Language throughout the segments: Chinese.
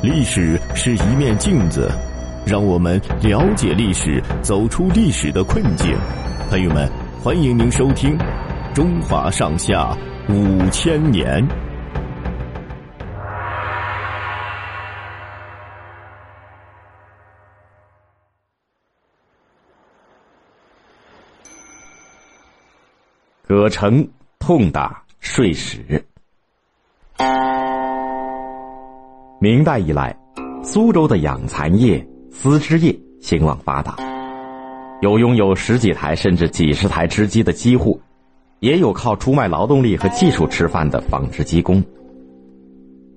历史是一面镜子，让我们了解历史，走出历史的困境。朋友们，欢迎您收听《中华上下五千年》。葛城痛打税史。明代以来，苏州的养蚕业、丝织业兴旺发达，有拥有十几台甚至几十台织机的机户，也有靠出卖劳动力和技术吃饭的纺织机工。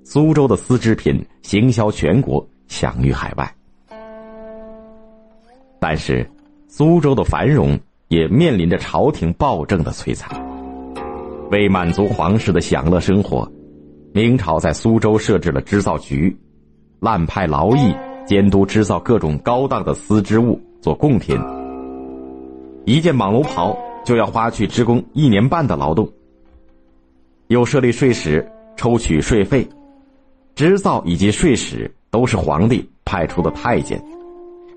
苏州的丝织品行销全国，享誉海外。但是，苏州的繁荣也面临着朝廷暴政的摧残。为满足皇室的享乐生活。明朝在苏州设置了织造局，滥派劳役监督织造各种高档的丝织物做贡品。一件蟒龙袍就要花去织工一年半的劳动。又设立税史，抽取税费，织造以及税史都是皇帝派出的太监，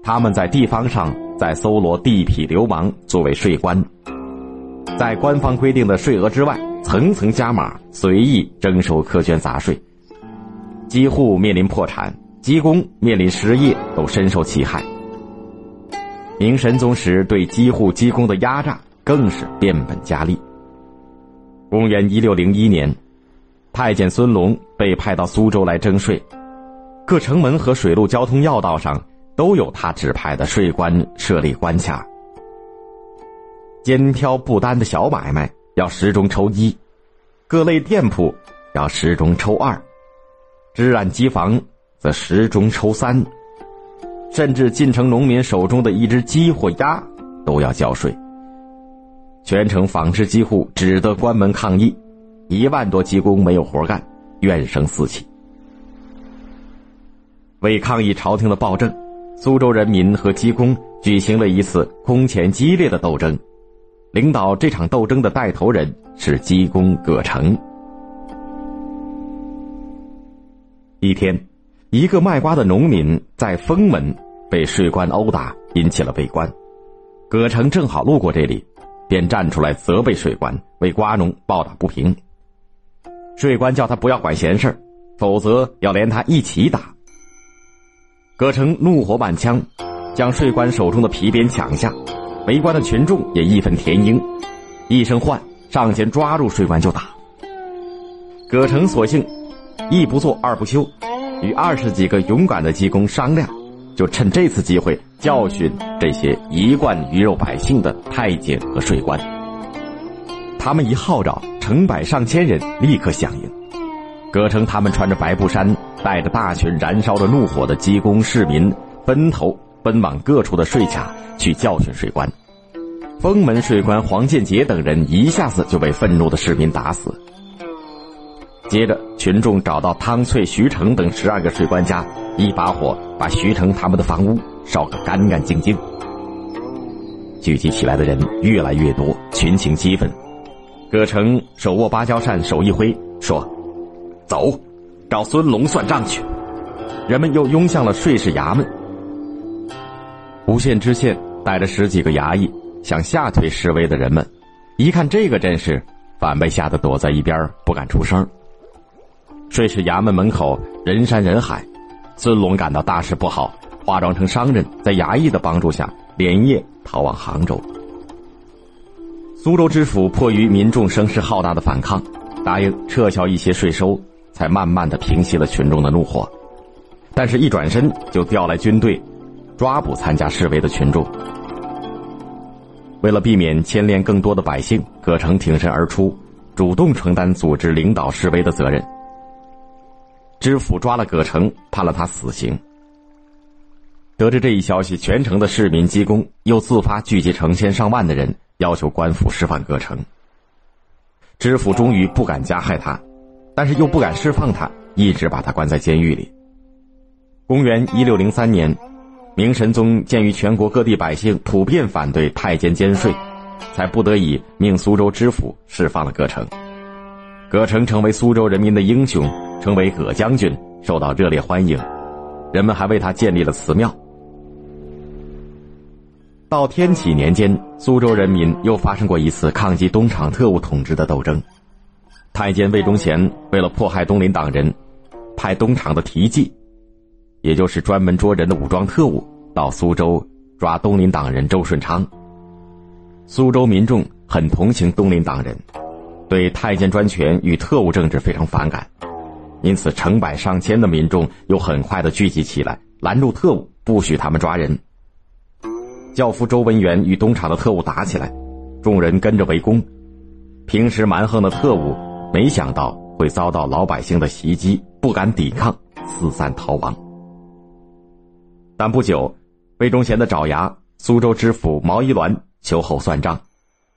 他们在地方上在搜罗地痞流氓作为税官，在官方规定的税额之外。层层加码，随意征收苛捐杂税，机户面临破产，机工面临失业，都深受其害。明神宗时对机户机工的压榨更是变本加厉。公元一六零一年，太监孙龙被派到苏州来征税，各城门和水陆交通要道上都有他指派的税官设立关卡，肩挑不单的小买卖。要十中抽一，各类店铺要十中抽二，织染机房则十中抽三，甚至进城农民手中的一只鸡或鸭都要交税。全城纺织机户只得关门抗议，一万多机工没有活干，怨声四起。为抗议朝廷的暴政，苏州人民和机工举行了一次空前激烈的斗争。领导这场斗争的带头人是鸡公葛城。一天，一个卖瓜的农民在封门被税官殴打，引起了围观。葛城正好路过这里，便站出来责备税官为瓜农抱打不平。税官叫他不要管闲事否则要连他一起打。葛城怒火满腔，将税官手中的皮鞭抢下。围观的群众也义愤填膺，一声唤，上前抓住税官就打。葛城索性一不做二不休，与二十几个勇敢的技工商量，就趁这次机会教训这些一贯鱼肉百姓的太监和税官。他们一号召，成百上千人立刻响应。葛城他们穿着白布衫，带着大群燃烧着怒火的技工市民，分头。奔往各处的税卡去教训税官，封门税官黄建杰等人一下子就被愤怒的市民打死。接着，群众找到汤翠、徐成等十二个税官家，一把火把徐成他们的房屋烧个干干净净。聚集起来的人越来越多，群情激愤。葛城手握芭蕉扇，手一挥，说：“走，找孙龙算账去。”人们又拥向了税事衙门。无县知县带着十几个衙役想吓退示威的人们，一看这个阵势，反被吓得躲在一边不敢出声。税市衙门门口人山人海，孙龙感到大事不好，化妆成商人，在衙役的帮助下连夜逃往杭州。苏州知府迫于民众声势浩大的反抗，答应撤销一些税收，才慢慢的平息了群众的怒火。但是，一转身就调来军队。抓捕参加示威的群众。为了避免牵连更多的百姓，葛城挺身而出，主动承担组织领导示威的责任。知府抓了葛城，判了他死刑。得知这一消息，全城的市民、机工又自发聚集成千上万的人，要求官府释放葛城。知府终于不敢加害他，但是又不敢释放他，一直把他关在监狱里。公元一六零三年。明神宗鉴于全国各地百姓普遍反对太监兼税，才不得已命苏州知府释放了葛城。葛城成为苏州人民的英雄，成为葛将军，受到热烈欢迎，人们还为他建立了祠庙。到天启年间，苏州人民又发生过一次抗击东厂特务统治的斗争。太监魏忠贤为了迫害东林党人，派东厂的提记，也就是专门捉人的武装特务，到苏州抓东林党人周顺昌。苏州民众很同情东林党人，对太监专权与特务政治非常反感，因此成百上千的民众又很快的聚集起来，拦住特务，不许他们抓人。教夫周文元与东厂的特务打起来，众人跟着围攻。平时蛮横的特务，没想到会遭到老百姓的袭击，不敢抵抗，四散逃亡。但不久，魏忠贤的爪牙苏州知府毛一鸾秋后算账，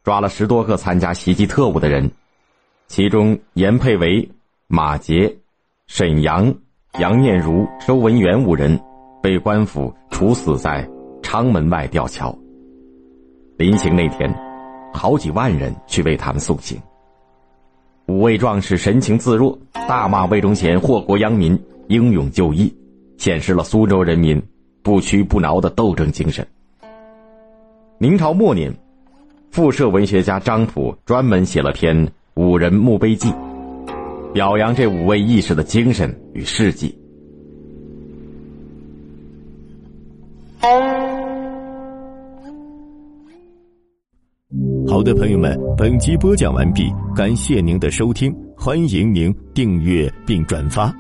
抓了十多个参加袭击特务的人，其中严佩维、马杰、沈阳、杨念如、周文元五人被官府处死在。昌门外吊桥。临行那天，好几万人去为他们送行。五位壮士神情自若，大骂魏忠贤祸国殃民、英勇就义，显示了苏州人民不屈不挠的斗争精神。明朝末年，复社文学家张溥专门写了篇《五人墓碑记》，表扬这五位义士的精神与事迹。好的，朋友们，本集播讲完毕，感谢您的收听，欢迎您订阅并转发。